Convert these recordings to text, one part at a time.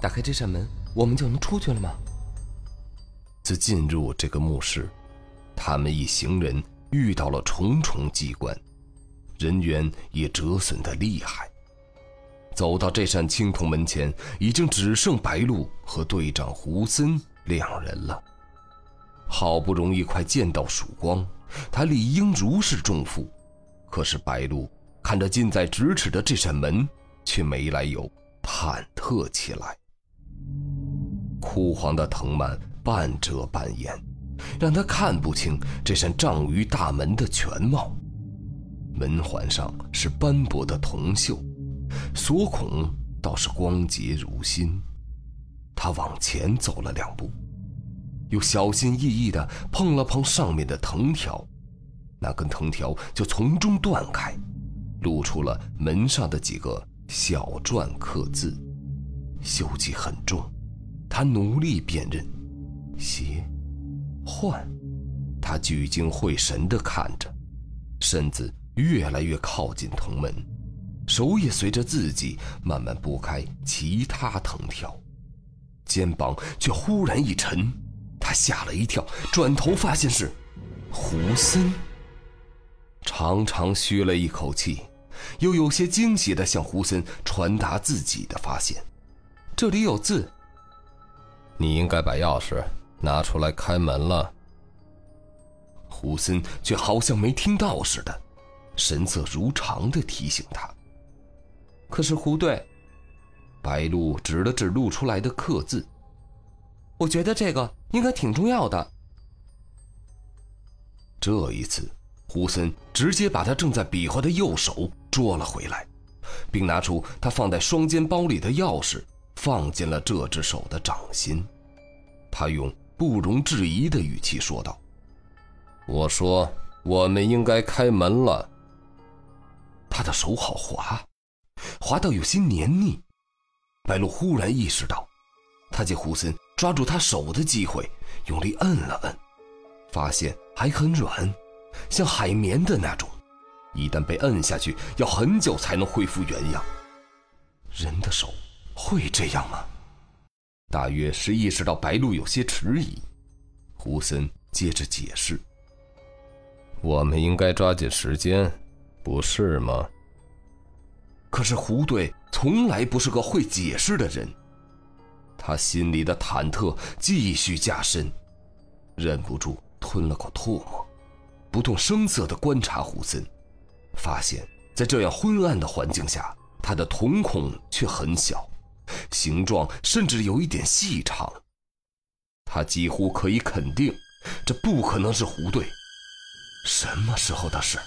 打开这扇门，我们就能出去了吗？自进入这个墓室，他们一行人遇到了重重机关，人员也折损的厉害。走到这扇青铜门前，已经只剩白鹿和队长胡森两人了。好不容易快见到曙光，他理应如释重负。可是白鹿看着近在咫尺的这扇门，却没来由忐忑起来。枯黄的藤蔓半遮半掩，让他看不清这扇丈余大门的全貌。门环上是斑驳的铜锈，锁孔倒是光洁如新。他往前走了两步。又小心翼翼地碰了碰上面的藤条，那根藤条就从中断开，露出了门上的几个小篆刻字，锈迹很重。他努力辨认，邪，幻。他聚精会神地看着，身子越来越靠近铜门，手也随着自己慢慢拨开其他藤条，肩膀却忽然一沉。他吓了一跳，转头发现是胡森。长长吁了一口气，又有些惊喜地向胡森传达自己的发现：“这里有字。你应该把钥匙拿出来开门了。”胡森却好像没听到似的，神色如常地提醒他：“可是胡队。”白露指了指露出来的刻字。我觉得这个应该挺重要的。这一次，胡森直接把他正在比划的右手捉了回来，并拿出他放在双肩包里的钥匙，放进了这只手的掌心。他用不容置疑的语气说道：“我说，我们应该开门了。”他的手好滑，滑到有些黏腻。白露忽然意识到，他见胡森。抓住他手的机会，用力摁了摁，发现还很软，像海绵的那种。一旦被摁下去，要很久才能恢复原样。人的手会这样吗？大约是意识到白鹿有些迟疑，胡森接着解释：“我们应该抓紧时间，不是吗？”可是胡队从来不是个会解释的人。他心里的忐忑继续加深，忍不住吞了口唾沫，不动声色地观察胡森，发现，在这样昏暗的环境下，他的瞳孔却很小，形状甚至有一点细长。他几乎可以肯定，这不可能是胡队。什么时候的事？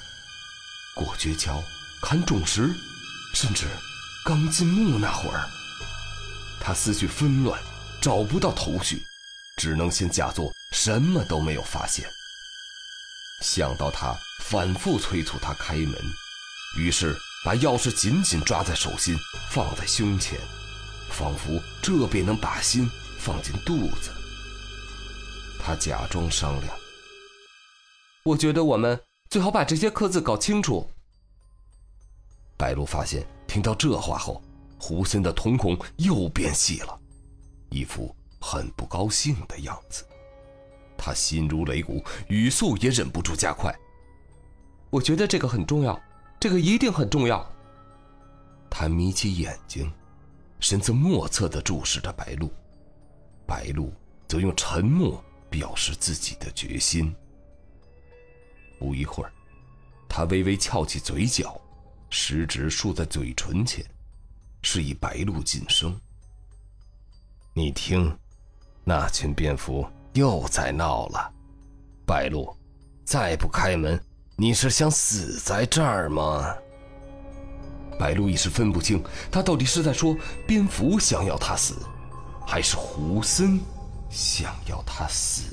过绝桥、砍种石，甚至刚进墓那会儿。他思绪纷乱，找不到头绪，只能先假作什么都没有发现。想到他反复催促他开门，于是把钥匙紧紧抓在手心，放在胸前，仿佛这便能把心放进肚子。他假装商量：“我觉得我们最好把这些刻字搞清楚。”白露发现，听到这话后。胡森的瞳孔又变细了，一副很不高兴的样子。他心如擂鼓，语速也忍不住加快。我觉得这个很重要，这个一定很重要。他眯起眼睛，神色莫测地注视着白露，白露则用沉默表示自己的决心。不一会儿，他微微翘起嘴角，食指竖在嘴唇前。示意白鹿噤声。你听，那群蝙蝠又在闹了。白鹿，再不开门，你是想死在这儿吗？白鹿一时分不清，他到底是在说蝙蝠想要他死，还是胡森想要他死。